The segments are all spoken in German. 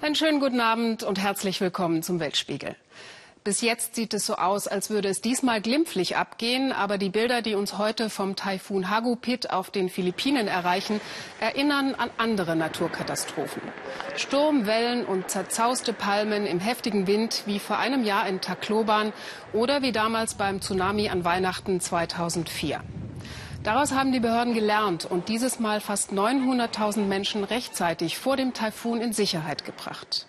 Einen schönen guten Abend und herzlich willkommen zum Weltspiegel. Bis jetzt sieht es so aus, als würde es diesmal glimpflich abgehen, aber die Bilder, die uns heute vom Taifun Hagupit auf den Philippinen erreichen, erinnern an andere Naturkatastrophen. Sturm, Wellen und zerzauste Palmen im heftigen Wind wie vor einem Jahr in Tacloban oder wie damals beim Tsunami an Weihnachten 2004. Daraus haben die Behörden gelernt und dieses Mal fast 900.000 Menschen rechtzeitig vor dem Taifun in Sicherheit gebracht.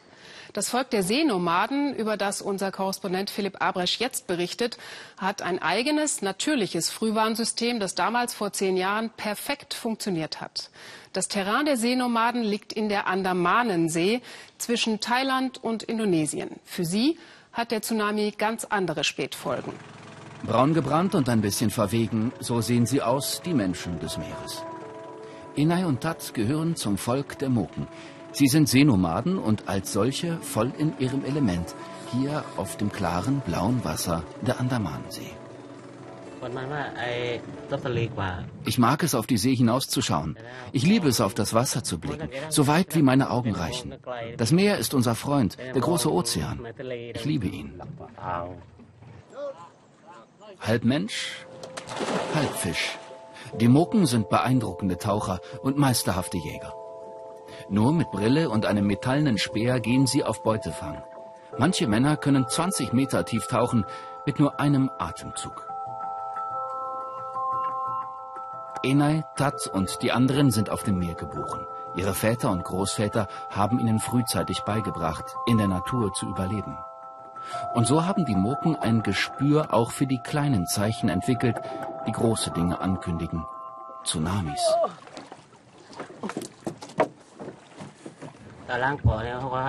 Das Volk der Seenomaden, über das unser Korrespondent Philipp Abresch jetzt berichtet, hat ein eigenes, natürliches Frühwarnsystem, das damals vor zehn Jahren perfekt funktioniert hat. Das Terrain der Seenomaden liegt in der Andamanensee zwischen Thailand und Indonesien. Für sie hat der Tsunami ganz andere Spätfolgen. Braun gebrannt und ein bisschen verwegen, so sehen sie aus, die Menschen des Meeres. Inai und Tat gehören zum Volk der Moken. Sie sind Seenomaden und als solche voll in ihrem Element, hier auf dem klaren blauen Wasser der Andamansee. Ich mag es, auf die See hinauszuschauen. Ich liebe es, auf das Wasser zu blicken, so weit wie meine Augen reichen. Das Meer ist unser Freund, der große Ozean. Ich liebe ihn. Halb Mensch, halb Fisch. Die Moken sind beeindruckende Taucher und meisterhafte Jäger. Nur mit Brille und einem metallenen Speer gehen sie auf Beutefang. Manche Männer können 20 Meter tief tauchen mit nur einem Atemzug. Enai, Tat und die anderen sind auf dem Meer geboren. Ihre Väter und Großväter haben ihnen frühzeitig beigebracht, in der Natur zu überleben. Und so haben die Moken ein Gespür auch für die kleinen Zeichen entwickelt, die große Dinge ankündigen. Tsunamis.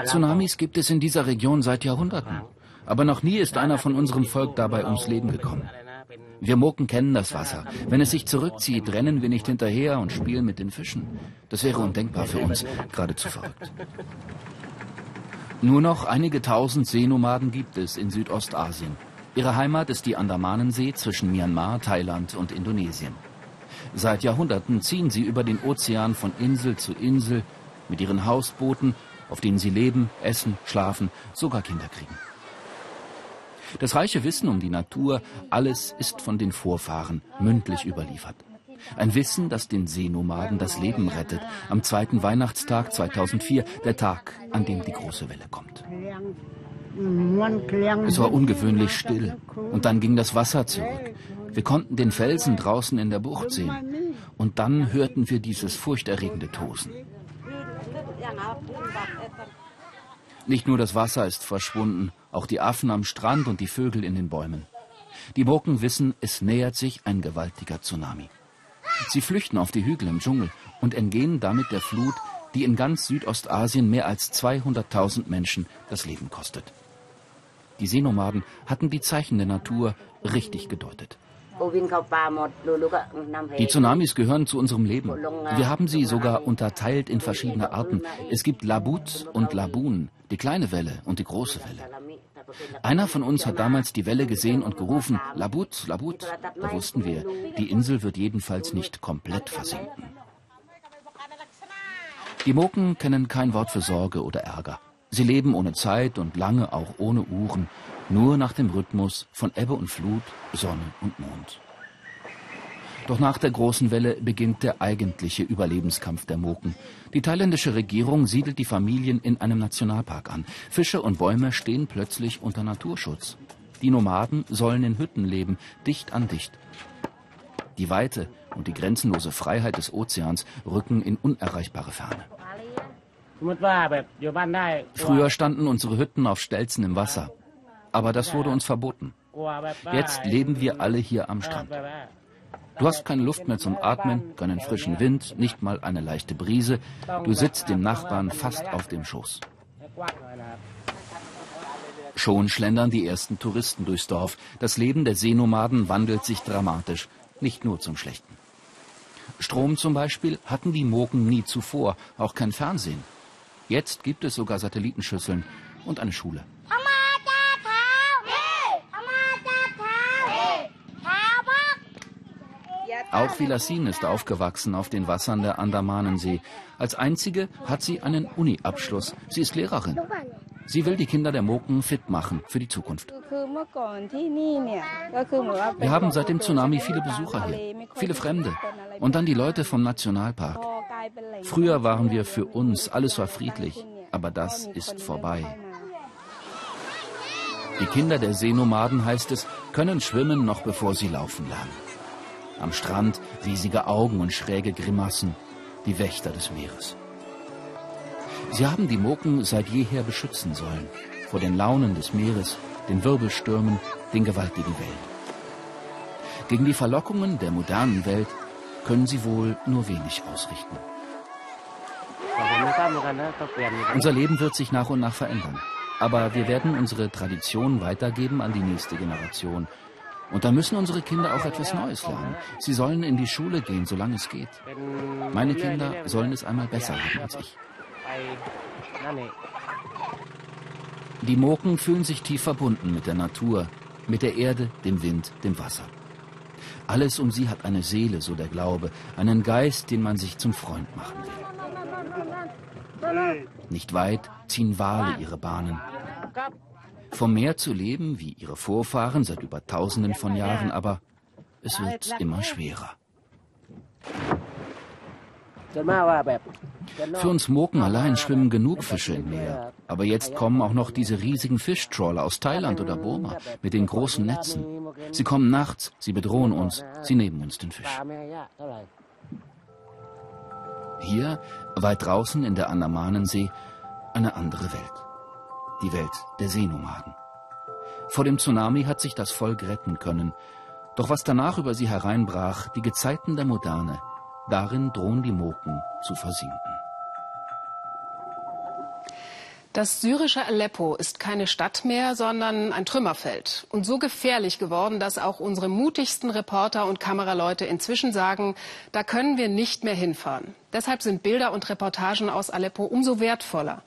Tsunamis gibt es in dieser Region seit Jahrhunderten. Aber noch nie ist einer von unserem Volk dabei ums Leben gekommen. Wir Moken kennen das Wasser. Wenn es sich zurückzieht, rennen wir nicht hinterher und spielen mit den Fischen. Das wäre undenkbar für uns, geradezu verrückt. Nur noch einige tausend Seenomaden gibt es in Südostasien. Ihre Heimat ist die Andamanensee zwischen Myanmar, Thailand und Indonesien. Seit Jahrhunderten ziehen sie über den Ozean von Insel zu Insel mit ihren Hausbooten, auf denen sie leben, essen, schlafen, sogar Kinder kriegen. Das reiche Wissen um die Natur, alles ist von den Vorfahren mündlich überliefert. Ein Wissen, das den Seenomaden das Leben rettet. Am zweiten Weihnachtstag 2004, der Tag, an dem die große Welle kommt. Es war ungewöhnlich still. Und dann ging das Wasser zurück. Wir konnten den Felsen draußen in der Bucht sehen. Und dann hörten wir dieses furchterregende Tosen. Nicht nur das Wasser ist verschwunden, auch die Affen am Strand und die Vögel in den Bäumen. Die Burken wissen, es nähert sich ein gewaltiger Tsunami. Sie flüchten auf die Hügel im Dschungel und entgehen damit der Flut, die in ganz Südostasien mehr als 200.000 Menschen das Leben kostet. Die Seenomaden hatten die Zeichen der Natur richtig gedeutet. Die Tsunamis gehören zu unserem Leben. Wir haben sie sogar unterteilt in verschiedene Arten. Es gibt Labut und Labun, die kleine Welle und die große Welle. Einer von uns hat damals die Welle gesehen und gerufen, Labut, Labut. Da wussten wir, die Insel wird jedenfalls nicht komplett versinken. Die Moken kennen kein Wort für Sorge oder Ärger. Sie leben ohne Zeit und lange auch ohne Uhren, nur nach dem Rhythmus von Ebbe und Flut, Sonne und Mond. Doch nach der großen Welle beginnt der eigentliche Überlebenskampf der Moken. Die thailändische Regierung siedelt die Familien in einem Nationalpark an. Fische und Bäume stehen plötzlich unter Naturschutz. Die Nomaden sollen in Hütten leben, dicht an dicht. Die Weite und die grenzenlose Freiheit des Ozeans rücken in unerreichbare Ferne. Früher standen unsere Hütten auf Stelzen im Wasser. Aber das wurde uns verboten. Jetzt leben wir alle hier am Strand. Du hast keine Luft mehr zum Atmen, keinen frischen Wind, nicht mal eine leichte Brise. Du sitzt dem Nachbarn fast auf dem Schoß. Schon schlendern die ersten Touristen durchs Dorf. Das Leben der Seenomaden wandelt sich dramatisch, nicht nur zum Schlechten. Strom zum Beispiel hatten die Moken nie zuvor, auch kein Fernsehen. Jetzt gibt es sogar Satellitenschüsseln und eine Schule. Auch Villasin ist aufgewachsen auf den Wassern der Andamanensee. Als einzige hat sie einen Uni-Abschluss. Sie ist Lehrerin. Sie will die Kinder der Moken fit machen für die Zukunft. Wir haben seit dem Tsunami viele Besucher hier, viele Fremde und dann die Leute vom Nationalpark. Früher waren wir für uns, alles war friedlich, aber das ist vorbei. Die Kinder der Seenomaden, heißt es, können schwimmen, noch bevor sie laufen lernen. Am Strand riesige Augen und schräge Grimassen, die Wächter des Meeres. Sie haben die Moken seit jeher beschützen sollen, vor den Launen des Meeres, den Wirbelstürmen, den gewaltigen Wellen. Gegen die Verlockungen der modernen Welt können sie wohl nur wenig ausrichten. Unser Leben wird sich nach und nach verändern. Aber wir werden unsere Tradition weitergeben an die nächste Generation. Und da müssen unsere Kinder auch etwas Neues lernen. Sie sollen in die Schule gehen, solange es geht. Meine Kinder sollen es einmal besser haben als ich. Die Moken fühlen sich tief verbunden mit der Natur, mit der Erde, dem Wind, dem Wasser. Alles um sie hat eine Seele, so der Glaube, einen Geist, den man sich zum Freund machen will. Nicht weit ziehen Wale ihre Bahnen. Vom Meer zu leben, wie ihre Vorfahren seit über tausenden von Jahren, aber es wird immer schwerer. Für uns Moken allein schwimmen genug Fische im Meer. Aber jetzt kommen auch noch diese riesigen Fischtrawler aus Thailand oder Burma mit den großen Netzen. Sie kommen nachts, sie bedrohen uns, sie nehmen uns den Fisch. Hier, weit draußen in der Andamanensee, eine andere Welt. Die Welt der Seenomaden. Vor dem Tsunami hat sich das Volk retten können. Doch was danach über sie hereinbrach, die Gezeiten der Moderne, darin drohen die Moken zu versinken. Das syrische Aleppo ist keine Stadt mehr, sondern ein Trümmerfeld. Und so gefährlich geworden, dass auch unsere mutigsten Reporter und Kameraleute inzwischen sagen, da können wir nicht mehr hinfahren. Deshalb sind Bilder und Reportagen aus Aleppo umso wertvoller.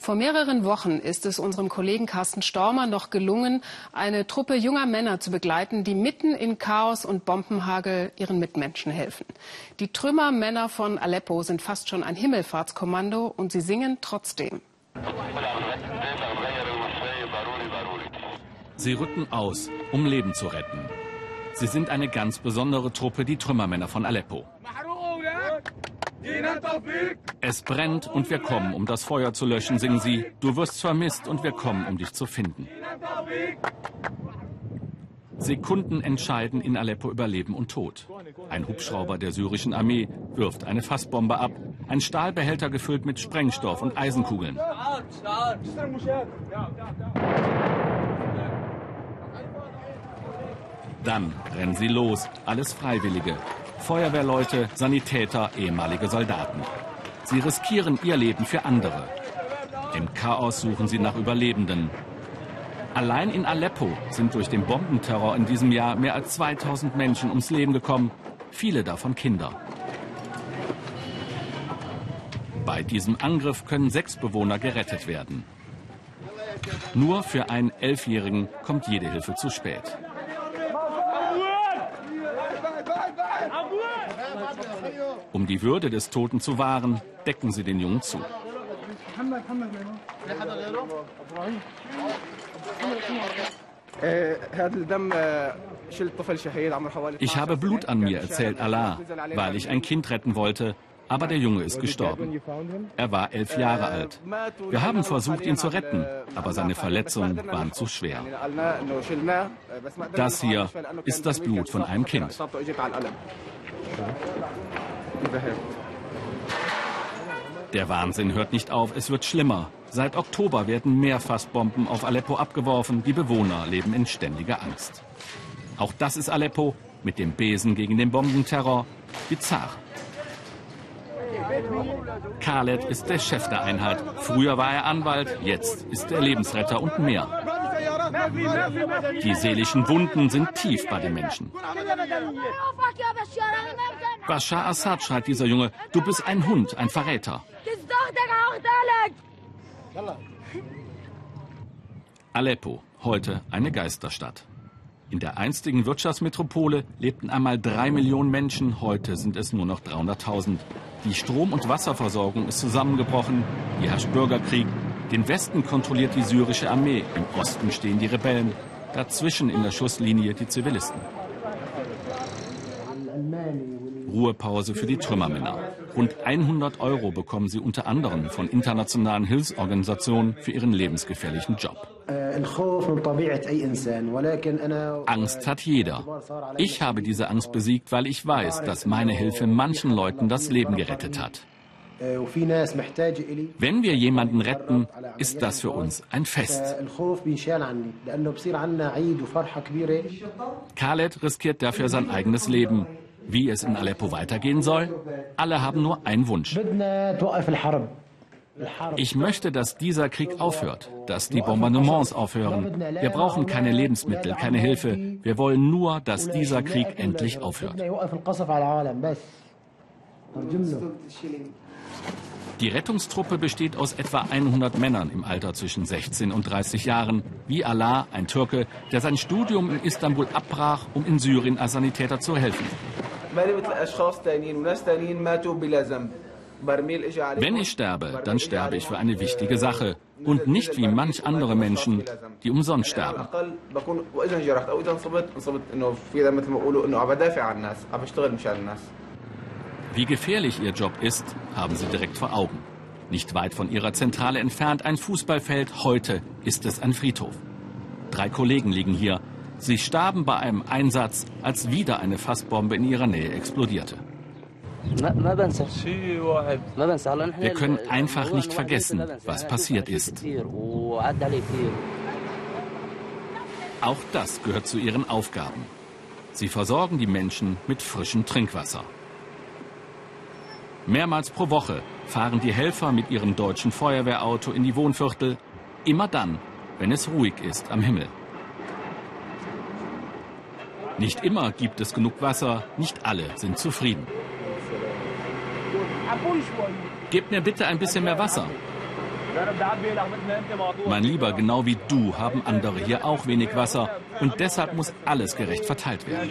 Vor mehreren Wochen ist es unserem Kollegen Carsten Stormer noch gelungen, eine Truppe junger Männer zu begleiten, die mitten in Chaos und Bombenhagel ihren Mitmenschen helfen. Die Trümmermänner von Aleppo sind fast schon ein Himmelfahrtskommando und sie singen trotzdem. Sie rücken aus, um Leben zu retten. Sie sind eine ganz besondere Truppe, die Trümmermänner von Aleppo. Es brennt und wir kommen, um das Feuer zu löschen, singen sie. Du wirst vermisst und wir kommen, um dich zu finden. Sekunden entscheiden in Aleppo über Leben und Tod. Ein Hubschrauber der syrischen Armee wirft eine Fassbombe ab, ein Stahlbehälter gefüllt mit Sprengstoff und Eisenkugeln. Dann rennen sie los, alles Freiwillige. Feuerwehrleute, Sanitäter, ehemalige Soldaten. Sie riskieren ihr Leben für andere. Im Chaos suchen sie nach Überlebenden. Allein in Aleppo sind durch den Bombenterror in diesem Jahr mehr als 2000 Menschen ums Leben gekommen, viele davon Kinder. Bei diesem Angriff können sechs Bewohner gerettet werden. Nur für einen Elfjährigen kommt jede Hilfe zu spät. Um die Würde des Toten zu wahren, decken sie den Jungen zu. Ich habe Blut an mir, erzählt Allah, weil ich ein Kind retten wollte, aber der Junge ist gestorben. Er war elf Jahre alt. Wir haben versucht, ihn zu retten, aber seine Verletzungen waren zu schwer. Das hier ist das Blut von einem Kind. Der Wahnsinn hört nicht auf, es wird schlimmer. Seit Oktober werden mehr Fassbomben auf Aleppo abgeworfen. Die Bewohner leben in ständiger Angst. Auch das ist Aleppo mit dem Besen gegen den Bombenterror. Bizarr. Khaled ist der Chef der Einheit. Früher war er Anwalt, jetzt ist er Lebensretter und mehr. Die seelischen Wunden sind tief bei den Menschen. Bashar Assad, schreit dieser Junge, du bist ein Hund, ein Verräter. Aleppo, heute eine Geisterstadt. In der einstigen Wirtschaftsmetropole lebten einmal drei Millionen Menschen, heute sind es nur noch 300.000. Die Strom- und Wasserversorgung ist zusammengebrochen, hier herrscht Bürgerkrieg. Den Westen kontrolliert die syrische Armee, im Osten stehen die Rebellen, dazwischen in der Schusslinie die Zivilisten. Ruhepause für die Trümmermänner. Rund 100 Euro bekommen sie unter anderem von internationalen Hilfsorganisationen für ihren lebensgefährlichen Job. Angst hat jeder. Ich habe diese Angst besiegt, weil ich weiß, dass meine Hilfe manchen Leuten das Leben gerettet hat. Wenn wir jemanden retten, ist das für uns ein Fest. Khaled riskiert dafür sein eigenes Leben. Wie es in Aleppo weitergehen soll? Alle haben nur einen Wunsch. Ich möchte, dass dieser Krieg aufhört, dass die Bombardements aufhören. Wir brauchen keine Lebensmittel, keine Hilfe. Wir wollen nur, dass dieser Krieg endlich aufhört. Die Rettungstruppe besteht aus etwa 100 Männern im Alter zwischen 16 und 30 Jahren, wie Allah, ein Türke, der sein Studium in Istanbul abbrach, um in Syrien als Sanitäter zu helfen. Wenn ich sterbe, dann sterbe ich für eine wichtige Sache und nicht wie manch andere Menschen, die umsonst sterben. Wie gefährlich ihr Job ist, haben sie direkt vor Augen. Nicht weit von ihrer Zentrale entfernt ein Fußballfeld, heute ist es ein Friedhof. Drei Kollegen liegen hier. Sie starben bei einem Einsatz, als wieder eine Fassbombe in ihrer Nähe explodierte. Wir können einfach nicht vergessen, was passiert ist. Auch das gehört zu ihren Aufgaben. Sie versorgen die Menschen mit frischem Trinkwasser. Mehrmals pro Woche fahren die Helfer mit ihrem deutschen Feuerwehrauto in die Wohnviertel, immer dann, wenn es ruhig ist am Himmel. Nicht immer gibt es genug Wasser, nicht alle sind zufrieden. Gebt mir bitte ein bisschen mehr Wasser. Mein Lieber, genau wie du haben andere hier auch wenig Wasser und deshalb muss alles gerecht verteilt werden.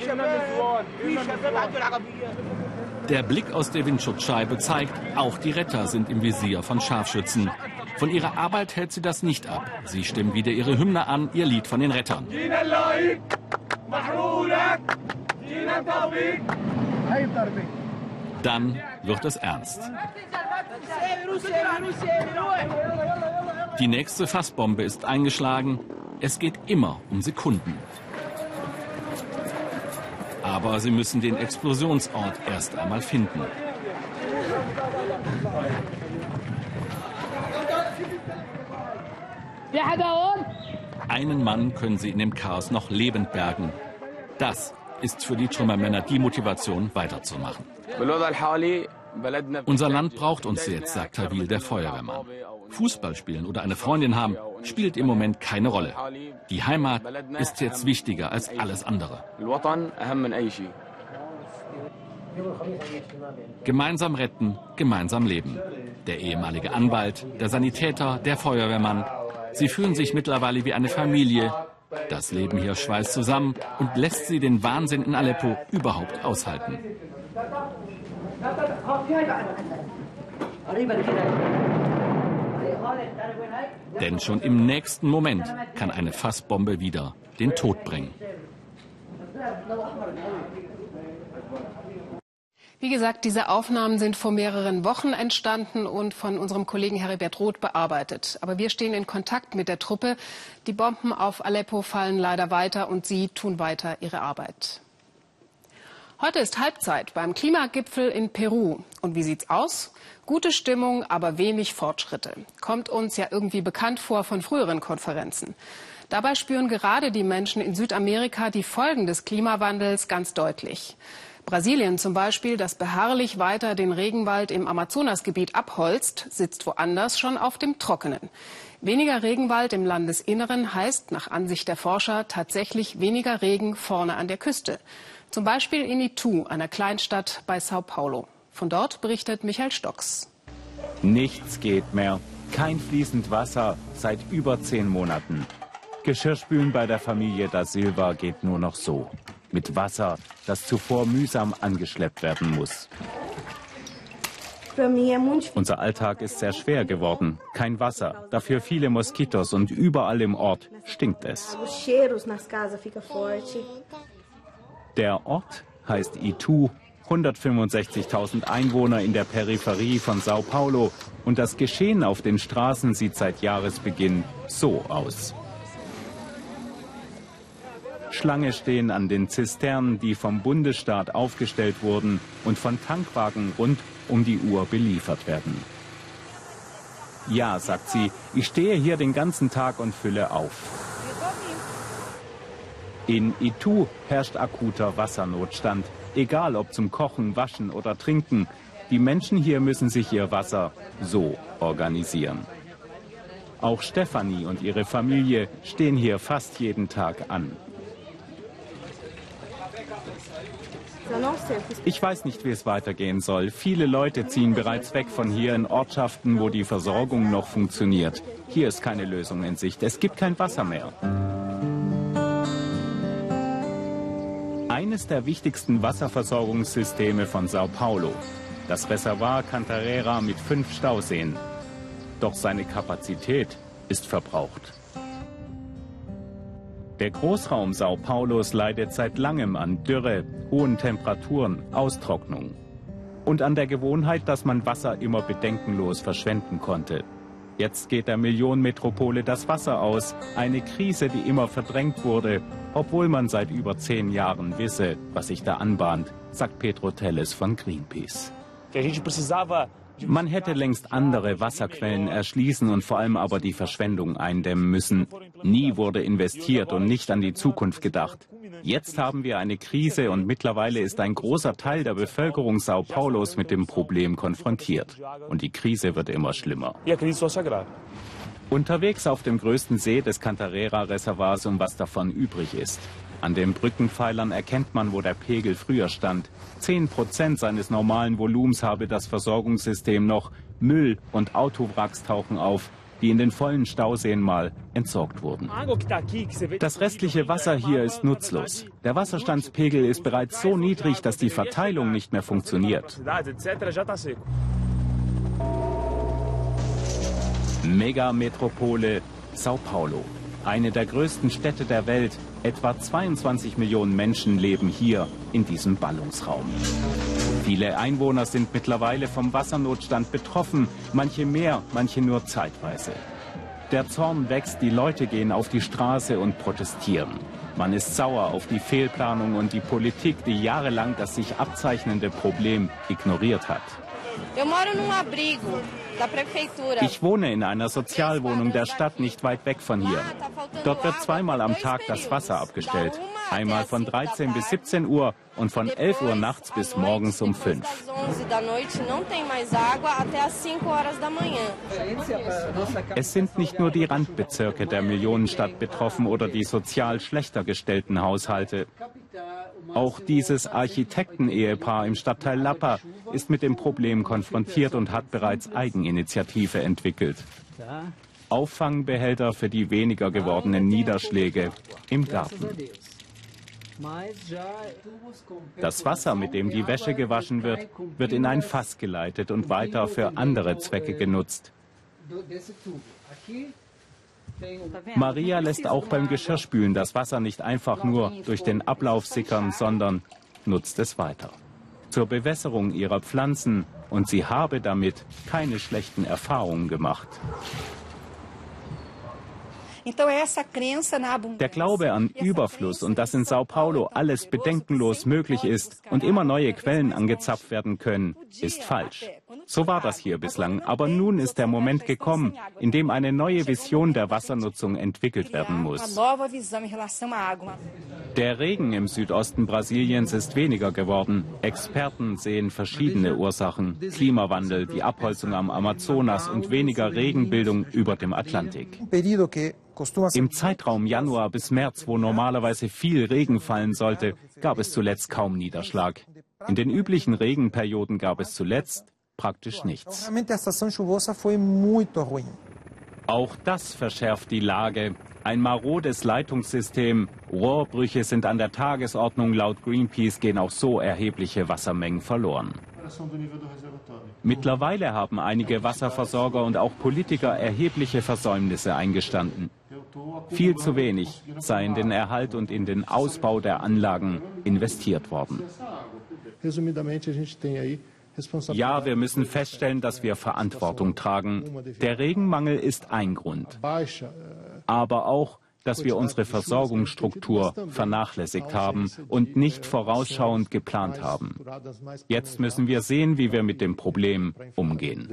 Der Blick aus der Windschutzscheibe zeigt, auch die Retter sind im Visier von Scharfschützen. Von ihrer Arbeit hält sie das nicht ab. Sie stimmen wieder ihre Hymne an, ihr Lied von den Rettern. Dann wird es ernst. Die nächste Fassbombe ist eingeschlagen. Es geht immer um Sekunden. Aber sie müssen den Explosionsort erst einmal finden. Einen Mann können sie in dem Chaos noch lebend bergen. Das ist für die Trümmermänner die Motivation, weiterzumachen. Unser Land braucht uns jetzt, sagt Tawil, der Feuerwehrmann. Fußball spielen oder eine Freundin haben, spielt im Moment keine Rolle. Die Heimat ist jetzt wichtiger als alles andere. Gemeinsam retten, gemeinsam leben. Der ehemalige Anwalt, der Sanitäter, der Feuerwehrmann. Sie fühlen sich mittlerweile wie eine Familie. Das Leben hier schweißt zusammen und lässt sie den Wahnsinn in Aleppo überhaupt aushalten. Denn schon im nächsten Moment kann eine Fassbombe wieder den Tod bringen. Wie gesagt, diese Aufnahmen sind vor mehreren Wochen entstanden und von unserem Kollegen Heribert Roth bearbeitet. Aber wir stehen in Kontakt mit der Truppe. Die Bomben auf Aleppo fallen leider weiter und sie tun weiter ihre Arbeit. Heute ist Halbzeit beim Klimagipfel in Peru. Und wie sieht's aus? Gute Stimmung, aber wenig Fortschritte. Kommt uns ja irgendwie bekannt vor von früheren Konferenzen. Dabei spüren gerade die Menschen in Südamerika die Folgen des Klimawandels ganz deutlich. Brasilien zum Beispiel, das beharrlich weiter den Regenwald im Amazonasgebiet abholzt, sitzt woanders schon auf dem Trockenen. Weniger Regenwald im Landesinneren heißt nach Ansicht der Forscher tatsächlich weniger Regen vorne an der Küste. Zum Beispiel in Itu, einer Kleinstadt bei Sao Paulo. Von dort berichtet Michael Stocks. Nichts geht mehr. Kein fließend Wasser seit über zehn Monaten. Geschirrspülen bei der Familie da Silva geht nur noch so. Mit Wasser, das zuvor mühsam angeschleppt werden muss. Unser Alltag ist sehr schwer geworden. Kein Wasser, dafür viele Moskitos und überall im Ort stinkt es. Der Ort heißt Itu, 165.000 Einwohner in der Peripherie von Sao Paulo und das Geschehen auf den Straßen sieht seit Jahresbeginn so aus. Schlange stehen an den Zisternen, die vom Bundesstaat aufgestellt wurden und von Tankwagen rund um die Uhr beliefert werden. Ja, sagt sie, ich stehe hier den ganzen Tag und fülle auf. In Itu herrscht akuter Wassernotstand, egal ob zum Kochen, Waschen oder Trinken. Die Menschen hier müssen sich ihr Wasser so organisieren. Auch Stefanie und ihre Familie stehen hier fast jeden Tag an. Ich weiß nicht, wie es weitergehen soll. Viele Leute ziehen bereits weg von hier in Ortschaften, wo die Versorgung noch funktioniert. Hier ist keine Lösung in Sicht. Es gibt kein Wasser mehr. Eines der wichtigsten Wasserversorgungssysteme von Sao Paulo. Das Reservoir Cantarera mit fünf Stauseen. Doch seine Kapazität ist verbraucht. Der Großraum Sao Paulos leidet seit langem an Dürre, hohen Temperaturen, Austrocknung und an der Gewohnheit, dass man Wasser immer bedenkenlos verschwenden konnte. Jetzt geht der Millionenmetropole das Wasser aus, eine Krise, die immer verdrängt wurde, obwohl man seit über zehn Jahren wisse, was sich da anbahnt, sagt Pedro Telles von Greenpeace. Man hätte längst andere Wasserquellen erschließen und vor allem aber die Verschwendung eindämmen müssen. Nie wurde investiert und nicht an die Zukunft gedacht. Jetzt haben wir eine Krise und mittlerweile ist ein großer Teil der Bevölkerung Sao Paulos mit dem Problem konfrontiert. Und die Krise wird immer schlimmer. Unterwegs auf dem größten See des Cantarera-Reservoirs, um was davon übrig ist. An den Brückenpfeilern erkennt man, wo der Pegel früher stand. Zehn Prozent seines normalen Volumens habe das Versorgungssystem noch. Müll und Autowracks tauchen auf, die in den vollen Stauseen mal entsorgt wurden. Das restliche Wasser hier ist nutzlos. Der Wasserstandspegel ist bereits so niedrig, dass die Verteilung nicht mehr funktioniert. Megametropole Sao Paulo, eine der größten Städte der Welt, Etwa 22 Millionen Menschen leben hier in diesem Ballungsraum. Viele Einwohner sind mittlerweile vom Wassernotstand betroffen, manche mehr, manche nur zeitweise. Der Zorn wächst, die Leute gehen auf die Straße und protestieren. Man ist sauer auf die Fehlplanung und die Politik, die jahrelang das sich abzeichnende Problem ignoriert hat. Ich wohne in einer Sozialwohnung der Stadt nicht weit weg von hier. Dort wird zweimal am Tag das Wasser abgestellt. Einmal von 13 bis 17 Uhr und von 11 Uhr nachts bis morgens um 5. Es sind nicht nur die Randbezirke der Millionenstadt betroffen oder die sozial schlechter gestellten Haushalte. Auch dieses Architektenehepaar im Stadtteil Lappa ist mit dem Problem konfrontiert und hat bereits Eigeninitiative entwickelt. Auffangbehälter für die weniger gewordenen Niederschläge im Garten. Das Wasser, mit dem die Wäsche gewaschen wird, wird in ein Fass geleitet und weiter für andere Zwecke genutzt. Maria lässt auch beim Geschirrspülen das Wasser nicht einfach nur durch den Ablauf sickern, sondern nutzt es weiter. Zur Bewässerung ihrer Pflanzen und sie habe damit keine schlechten Erfahrungen gemacht. Der Glaube an Überfluss und dass in Sao Paulo alles bedenkenlos möglich ist und immer neue Quellen angezapft werden können, ist falsch. So war das hier bislang. Aber nun ist der Moment gekommen, in dem eine neue Vision der Wassernutzung entwickelt werden muss. Der Regen im Südosten Brasiliens ist weniger geworden. Experten sehen verschiedene Ursachen. Klimawandel, die Abholzung am Amazonas und weniger Regenbildung über dem Atlantik. Im Zeitraum Januar bis März, wo normalerweise viel Regen fallen sollte, gab es zuletzt kaum Niederschlag. In den üblichen Regenperioden gab es zuletzt praktisch nichts. Auch das verschärft die Lage. Ein marodes Leitungssystem, Rohrbrüche sind an der Tagesordnung. Laut Greenpeace gehen auch so erhebliche Wassermengen verloren. Mittlerweile haben einige Wasserversorger und auch Politiker erhebliche Versäumnisse eingestanden. Viel zu wenig sei in den Erhalt und in den Ausbau der Anlagen investiert worden. Ja, wir müssen feststellen, dass wir Verantwortung tragen. Der Regenmangel ist ein Grund. Aber auch, dass wir unsere Versorgungsstruktur vernachlässigt haben und nicht vorausschauend geplant haben. Jetzt müssen wir sehen, wie wir mit dem Problem umgehen.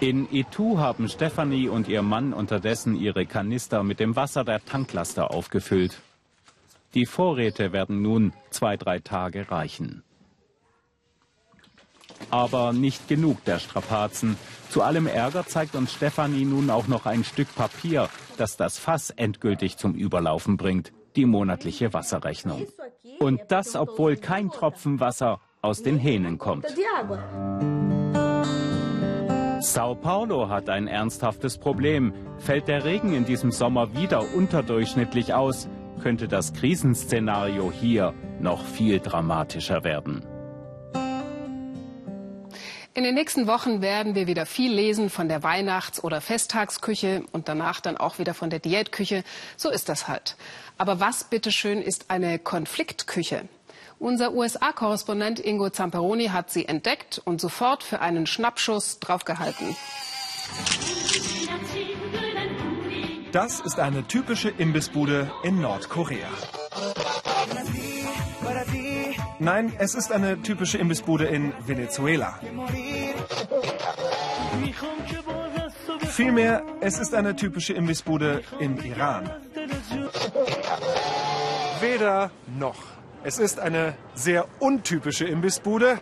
In Itu haben Stefanie und ihr Mann unterdessen ihre Kanister mit dem Wasser der Tanklaster aufgefüllt. Die Vorräte werden nun zwei, drei Tage reichen. Aber nicht genug der Strapazen. Zu allem Ärger zeigt uns Stefanie nun auch noch ein Stück Papier, das das Fass endgültig zum Überlaufen bringt, die monatliche Wasserrechnung. Und das, obwohl kein Tropfen Wasser aus den Hähnen kommt. Sao Paulo hat ein ernsthaftes Problem. Fällt der Regen in diesem Sommer wieder unterdurchschnittlich aus, könnte das Krisenszenario hier noch viel dramatischer werden. In den nächsten Wochen werden wir wieder viel lesen von der Weihnachts- oder Festtagsküche und danach dann auch wieder von der Diätküche. So ist das halt. Aber was bitteschön ist eine Konfliktküche? Unser USA-Korrespondent Ingo Zamperoni hat sie entdeckt und sofort für einen Schnappschuss draufgehalten. Das ist eine typische Imbissbude in Nordkorea. Nein, es ist eine typische Imbissbude in Venezuela. Vielmehr, es ist eine typische Imbissbude im Iran. Weder noch. Es ist eine sehr untypische Imbissbude,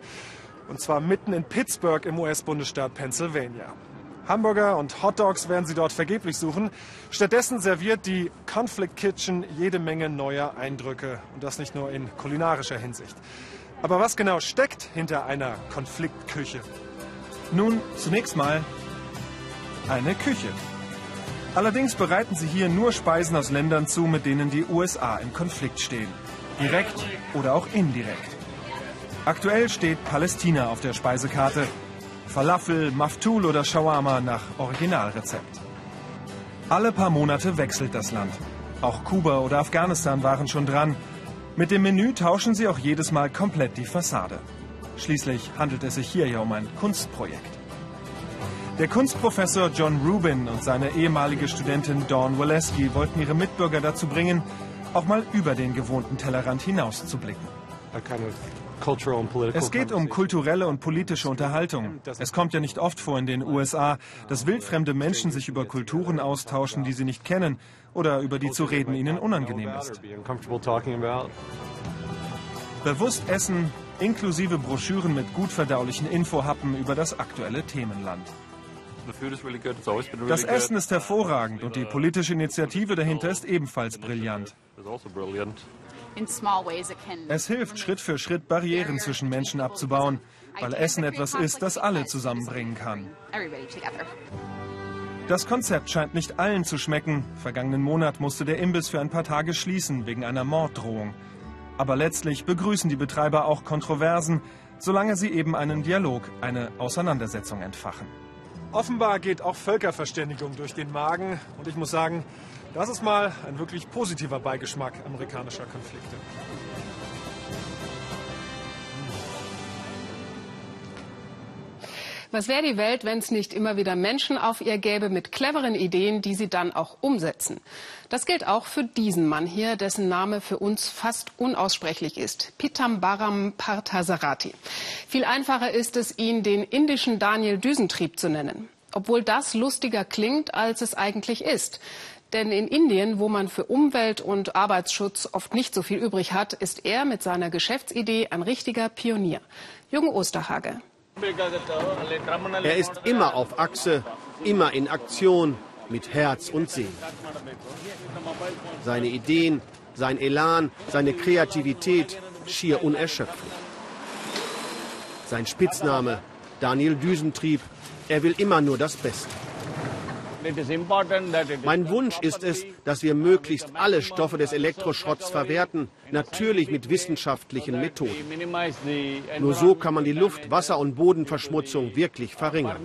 und zwar mitten in Pittsburgh im US-Bundesstaat Pennsylvania. Hamburger und Hotdogs werden Sie dort vergeblich suchen. Stattdessen serviert die Conflict Kitchen jede Menge neuer Eindrücke. Und das nicht nur in kulinarischer Hinsicht. Aber was genau steckt hinter einer Konfliktküche? Nun, zunächst mal eine Küche. Allerdings bereiten sie hier nur Speisen aus Ländern zu, mit denen die USA im Konflikt stehen. Direkt oder auch indirekt. Aktuell steht Palästina auf der Speisekarte. Falafel, Maftul oder Shawarma nach Originalrezept. Alle paar Monate wechselt das Land. Auch Kuba oder Afghanistan waren schon dran. Mit dem Menü tauschen sie auch jedes Mal komplett die Fassade. Schließlich handelt es sich hier ja um ein Kunstprojekt. Der Kunstprofessor John Rubin und seine ehemalige Studentin Dawn Waleski wollten ihre Mitbürger dazu bringen, auch mal über den gewohnten Tellerrand hinaus zu blicken. Es geht um kulturelle und politische Unterhaltung. Es kommt ja nicht oft vor in den USA, dass wildfremde Menschen sich über Kulturen austauschen, die sie nicht kennen oder über die zu reden ihnen unangenehm ist. Bewusst essen, inklusive Broschüren mit gut verdaulichen Infohappen über das aktuelle Themenland. Das Essen ist hervorragend und die politische Initiative dahinter ist ebenfalls brillant. Es hilft Schritt für Schritt Barrieren zwischen Menschen abzubauen, weil Essen etwas ist, das alle zusammenbringen kann. Das Konzept scheint nicht allen zu schmecken. Vergangenen Monat musste der Imbiss für ein paar Tage schließen wegen einer Morddrohung. Aber letztlich begrüßen die Betreiber auch Kontroversen, solange sie eben einen Dialog, eine Auseinandersetzung entfachen. Offenbar geht auch Völkerverständigung durch den Magen. Und ich muss sagen, das ist mal ein wirklich positiver Beigeschmack amerikanischer Konflikte. Was wäre die Welt, wenn es nicht immer wieder Menschen auf ihr gäbe mit cleveren Ideen, die sie dann auch umsetzen? Das gilt auch für diesen Mann hier, dessen Name für uns fast unaussprechlich ist. Pitambaram Parthasarati. Viel einfacher ist es, ihn den indischen Daniel Düsentrieb zu nennen. Obwohl das lustiger klingt, als es eigentlich ist. Denn in Indien, wo man für Umwelt- und Arbeitsschutz oft nicht so viel übrig hat, ist er mit seiner Geschäftsidee ein richtiger Pionier. Jürgen Osterhage. Er ist immer auf Achse, immer in Aktion, mit Herz und Seele. Seine Ideen, sein Elan, seine Kreativität schier unerschöpflich. Sein Spitzname Daniel Düsentrieb. Er will immer nur das Beste. Mein Wunsch ist es, dass wir möglichst alle Stoffe des Elektroschrotts verwerten, natürlich mit wissenschaftlichen Methoden. Nur so kann man die Luft-, Wasser- und Bodenverschmutzung wirklich verringern.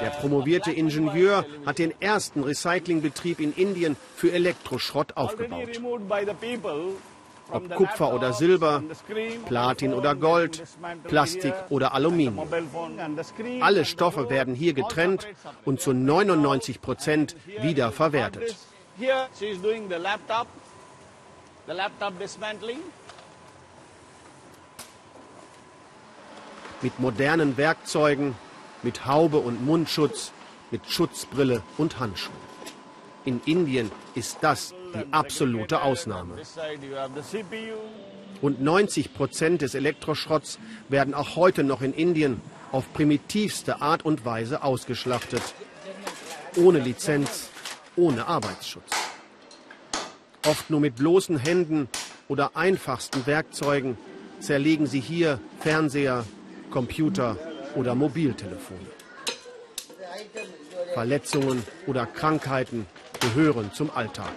Der promovierte Ingenieur hat den ersten Recyclingbetrieb in Indien für Elektroschrott aufgebaut. Ob Kupfer oder Silber, Platin oder Gold, Plastik oder Aluminium. Alle Stoffe werden hier getrennt und zu 99 Prozent wiederverwertet. Mit modernen Werkzeugen, mit Haube und Mundschutz, mit Schutzbrille und Handschuhen. In Indien ist das die absolute Ausnahme. Und 90 Prozent des Elektroschrotts werden auch heute noch in Indien auf primitivste Art und Weise ausgeschlachtet. Ohne Lizenz, ohne Arbeitsschutz. Oft nur mit bloßen Händen oder einfachsten Werkzeugen zerlegen sie hier Fernseher, Computer oder Mobiltelefone. Verletzungen oder Krankheiten gehören zum Alltag.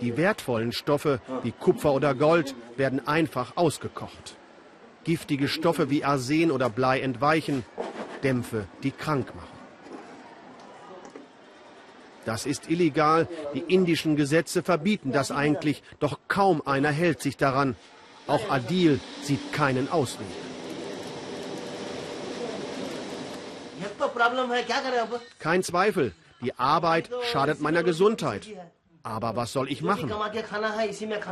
Die wertvollen Stoffe wie Kupfer oder Gold werden einfach ausgekocht. Giftige Stoffe wie Arsen oder Blei entweichen, Dämpfe, die krank machen. Das ist illegal. Die indischen Gesetze verbieten das eigentlich, doch kaum einer hält sich daran. Auch Adil sieht keinen Ausweg. Kein Zweifel, die Arbeit schadet meiner Gesundheit. Aber was soll ich machen?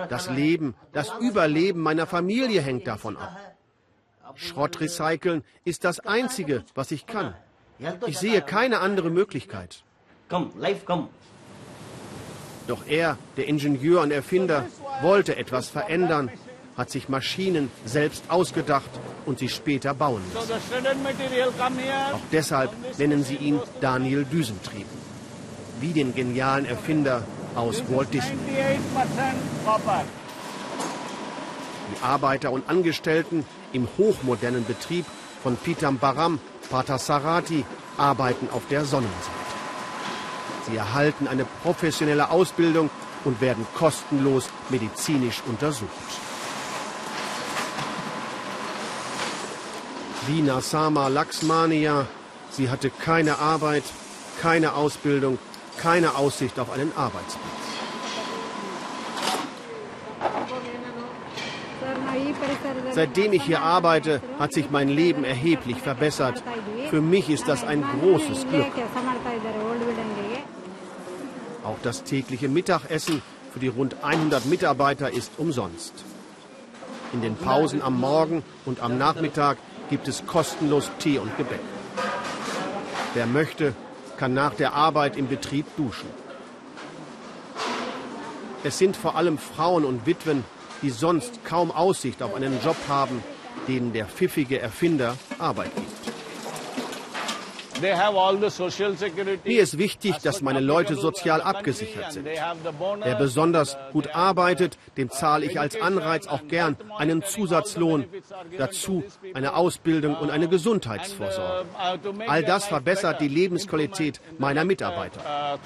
Das Leben, das Überleben meiner Familie hängt davon ab. Schrott recyceln ist das Einzige, was ich kann. Ich sehe keine andere Möglichkeit. Doch er, der Ingenieur und Erfinder, wollte etwas verändern, hat sich Maschinen selbst ausgedacht und sie später bauen lassen. Auch deshalb nennen sie ihn Daniel Düsentrieb. Wie den genialen Erfinder aus Walt Disney. Die Arbeiter und Angestellten im hochmodernen Betrieb von Pitambaram, Patasarati arbeiten auf der Sonnenseite. Sie erhalten eine professionelle Ausbildung und werden kostenlos medizinisch untersucht. Lina Sama Laxmania, sie hatte keine Arbeit, keine Ausbildung keine Aussicht auf einen Arbeitsplatz. Seitdem ich hier arbeite, hat sich mein Leben erheblich verbessert. Für mich ist das ein großes Glück. Auch das tägliche Mittagessen für die rund 100 Mitarbeiter ist umsonst. In den Pausen am Morgen und am Nachmittag gibt es kostenlos Tee und Gebäck. Wer möchte, kann nach der Arbeit im Betrieb duschen. Es sind vor allem Frauen und Witwen, die sonst kaum Aussicht auf einen Job haben, denen der pfiffige Erfinder Arbeit gibt. Mir ist wichtig, dass meine Leute sozial abgesichert sind. Wer besonders gut arbeitet, dem zahle ich als Anreiz auch gern einen Zusatzlohn, dazu eine Ausbildung und eine Gesundheitsvorsorge. All das verbessert die Lebensqualität meiner Mitarbeiter.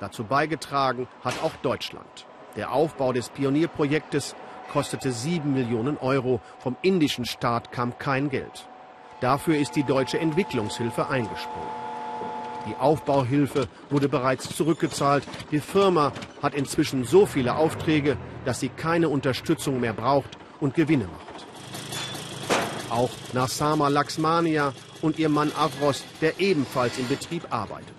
Dazu beigetragen hat auch Deutschland. Der Aufbau des Pionierprojektes kostete sieben Millionen Euro. Vom indischen Staat kam kein Geld. Dafür ist die deutsche Entwicklungshilfe eingesprungen. Die Aufbauhilfe wurde bereits zurückgezahlt. Die Firma hat inzwischen so viele Aufträge, dass sie keine Unterstützung mehr braucht und Gewinne macht. Auch Nassama Laxmania und ihr Mann Avros, der ebenfalls im Betrieb arbeitet.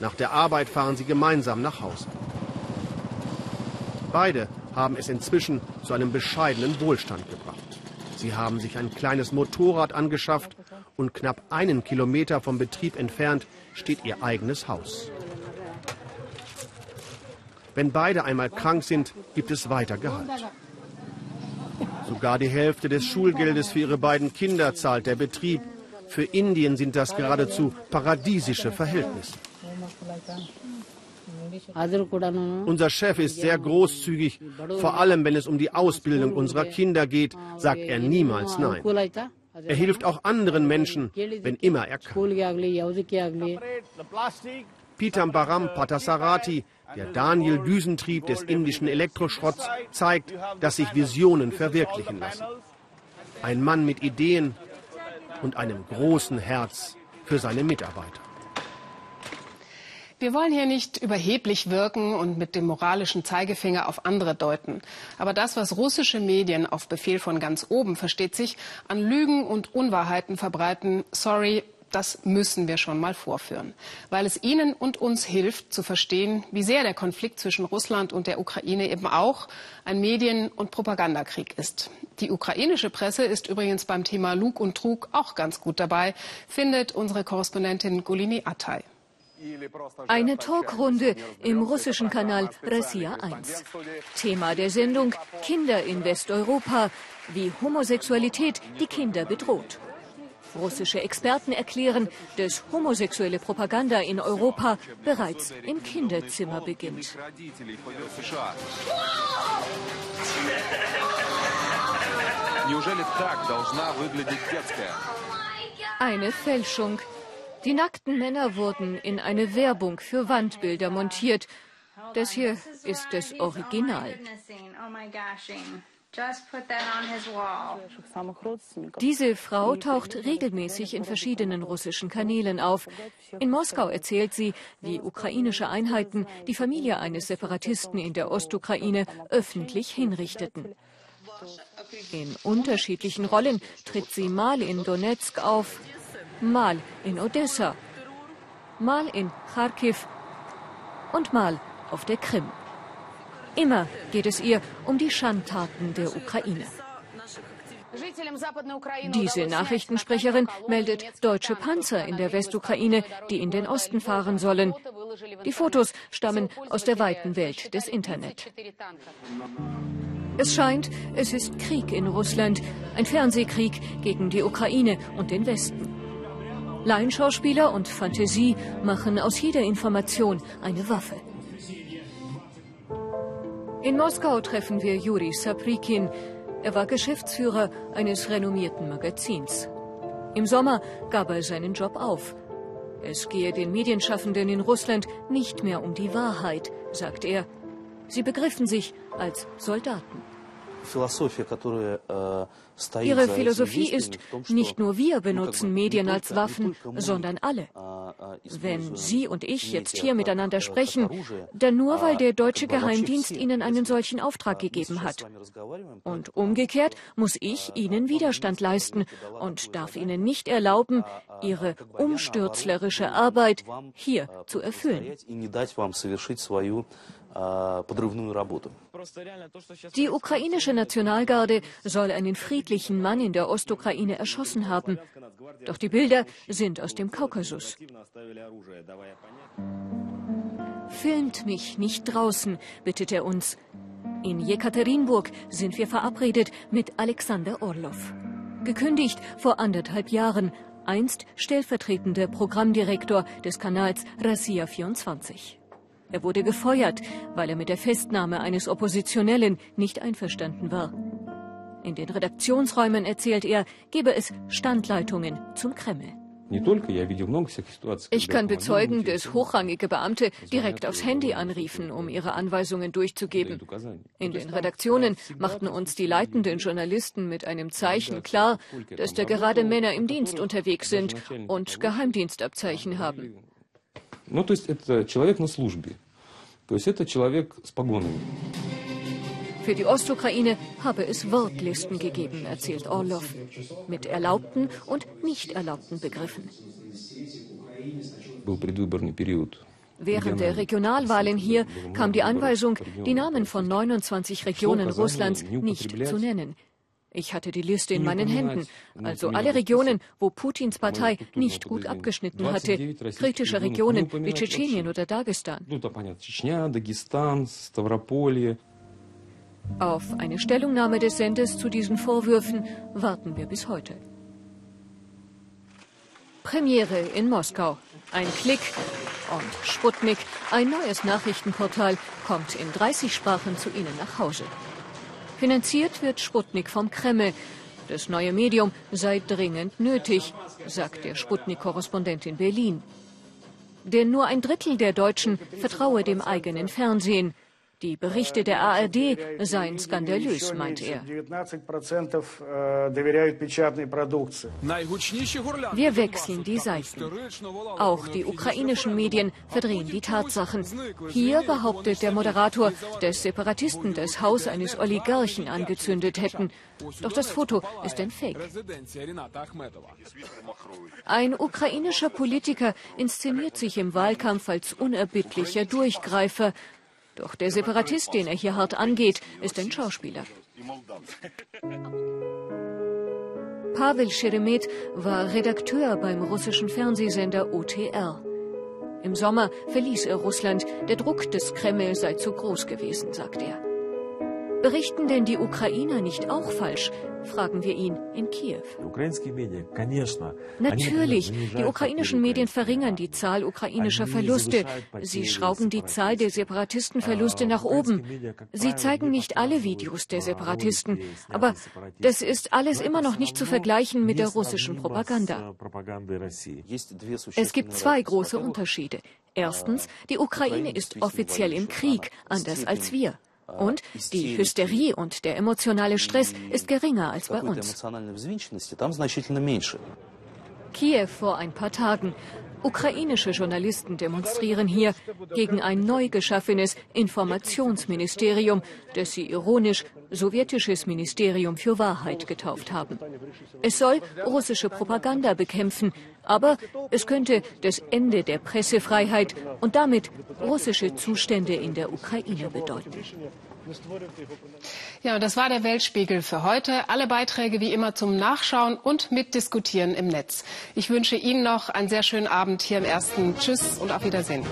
Nach der Arbeit fahren sie gemeinsam nach Hause. Beide haben es inzwischen zu einem bescheidenen Wohlstand gebracht. Sie haben sich ein kleines Motorrad angeschafft und knapp einen Kilometer vom Betrieb entfernt steht ihr eigenes Haus. Wenn beide einmal krank sind, gibt es weiter Gehalt. Sogar die Hälfte des Schulgeldes für ihre beiden Kinder zahlt der Betrieb. Für Indien sind das geradezu paradiesische Verhältnisse. Unser Chef ist sehr großzügig, vor allem wenn es um die Ausbildung unserer Kinder geht, sagt er niemals Nein. Er hilft auch anderen Menschen, wenn immer er kann. Peter Baram Patasarati, der Daniel Düsentrieb des indischen Elektroschrotts, zeigt, dass sich Visionen verwirklichen lassen. Ein Mann mit Ideen und einem großen Herz für seine Mitarbeiter. Wir wollen hier nicht überheblich wirken und mit dem moralischen Zeigefinger auf andere deuten. Aber das, was russische Medien auf Befehl von ganz oben, versteht sich, an Lügen und Unwahrheiten verbreiten, sorry, das müssen wir schon mal vorführen, weil es Ihnen und uns hilft zu verstehen, wie sehr der Konflikt zwischen Russland und der Ukraine eben auch ein Medien- und Propagandakrieg ist. Die ukrainische Presse ist übrigens beim Thema Lug und Trug auch ganz gut dabei, findet unsere Korrespondentin Golini Atay. Eine Talkrunde im russischen Kanal Russia 1. Thema der Sendung Kinder in Westeuropa, wie Homosexualität die Kinder bedroht. Russische Experten erklären, dass homosexuelle Propaganda in Europa bereits im Kinderzimmer beginnt. Eine Fälschung. Die nackten Männer wurden in eine Werbung für Wandbilder montiert. Das hier ist das Original. Diese Frau taucht regelmäßig in verschiedenen russischen Kanälen auf. In Moskau erzählt sie, wie ukrainische Einheiten die Familie eines Separatisten in der Ostukraine öffentlich hinrichteten. In unterschiedlichen Rollen tritt sie mal in Donetsk auf, mal in Odessa, mal in Kharkiv und mal auf der Krim. Immer geht es ihr um die Schandtaten der Ukraine. Diese Nachrichtensprecherin meldet deutsche Panzer in der Westukraine, die in den Osten fahren sollen. Die Fotos stammen aus der weiten Welt des Internet. Es scheint, es ist Krieg in Russland, ein Fernsehkrieg gegen die Ukraine und den Westen. Laienschauspieler und Fantasie machen aus jeder Information eine Waffe. In Moskau treffen wir Juri Saprikin. Er war Geschäftsführer eines renommierten Magazins. Im Sommer gab er seinen Job auf. Es gehe den Medienschaffenden in Russland nicht mehr um die Wahrheit, sagt er. Sie begriffen sich als Soldaten. Ihre Philosophie ist, nicht nur wir benutzen Medien als Waffen, sondern alle. Wenn Sie und ich jetzt hier miteinander sprechen, dann nur, weil der deutsche Geheimdienst Ihnen einen solchen Auftrag gegeben hat. Und umgekehrt muss ich Ihnen Widerstand leisten und darf Ihnen nicht erlauben, Ihre umstürzlerische Arbeit hier zu erfüllen. Die ukrainische Nationalgarde soll einen friedlichen Mann in der Ostukraine erschossen haben. Doch die Bilder sind aus dem Kaukasus. Filmt mich nicht draußen, bittet er uns. In Jekaterinburg sind wir verabredet mit Alexander Orlov. Gekündigt vor anderthalb Jahren, einst stellvertretender Programmdirektor des Kanals Russia 24. Er wurde gefeuert, weil er mit der Festnahme eines Oppositionellen nicht einverstanden war. In den Redaktionsräumen, erzählt er, gebe es Standleitungen zum Kreml. Ich kann bezeugen, dass hochrangige Beamte direkt aufs Handy anriefen, um ihre Anweisungen durchzugeben. In den Redaktionen machten uns die leitenden Journalisten mit einem Zeichen klar, dass da gerade Männer im Dienst unterwegs sind und Geheimdienstabzeichen haben. Ну, то есть это человек на службе. То есть это человек с погонами. Für die Ostukraine habe es Wortlisten gegeben, erzählt Orlov, mit erlaubten und nicht erlaubten Begriffen. Während der Regionalwahlen hier kam die Anweisung, die Namen von 29 Regionen Russlands nicht zu nennen. Ich hatte die Liste in meinen Händen, also alle Regionen, wo Putins Partei nicht gut abgeschnitten hatte, kritische Regionen wie Tschetschenien oder Dagestan. Auf eine Stellungnahme des Senders zu diesen Vorwürfen warten wir bis heute. Premiere in Moskau. Ein Klick Und Sputnik, ein neues Nachrichtenportal, kommt in 30 Sprachen zu Ihnen nach Hause. Finanziert wird Sputnik vom Kreml. Das neue Medium sei dringend nötig, sagt der Sputnik-Korrespondent in Berlin. Denn nur ein Drittel der Deutschen vertraue dem eigenen Fernsehen. Die Berichte der ARD seien skandalös, meint er. Wir wechseln die Seiten. Auch die ukrainischen Medien verdrehen die Tatsachen. Hier behauptet der Moderator, dass Separatisten das Haus eines Oligarchen angezündet hätten. Doch das Foto ist ein Fake. Ein ukrainischer Politiker inszeniert sich im Wahlkampf als unerbittlicher Durchgreifer. Doch der Separatist, den er hier hart angeht, ist ein Schauspieler. Pavel Scheremet war Redakteur beim russischen Fernsehsender OTR. Im Sommer verließ er Russland. Der Druck des Kreml sei zu groß gewesen, sagt er. Berichten denn die Ukrainer nicht auch falsch? fragen wir ihn in Kiew. Natürlich, die ukrainischen Medien verringern die Zahl ukrainischer Verluste. Sie schrauben die Zahl der Separatistenverluste nach oben. Sie zeigen nicht alle Videos der Separatisten. Aber das ist alles immer noch nicht zu vergleichen mit der russischen Propaganda. Es gibt zwei große Unterschiede. Erstens, die Ukraine ist offiziell im Krieg, anders als wir. Und die Hysterie und der emotionale Stress ist geringer als bei uns. Kiew vor ein paar Tagen. Ukrainische Journalisten demonstrieren hier gegen ein neu geschaffenes Informationsministerium, das sie ironisch sowjetisches Ministerium für Wahrheit getauft haben. Es soll russische Propaganda bekämpfen, aber es könnte das Ende der Pressefreiheit und damit russische Zustände in der Ukraine bedeuten. Ja, das war der Weltspiegel für heute. Alle Beiträge wie immer zum Nachschauen und mitdiskutieren im Netz. Ich wünsche Ihnen noch einen sehr schönen Abend hier im ersten. Tschüss und auf Wiedersehen.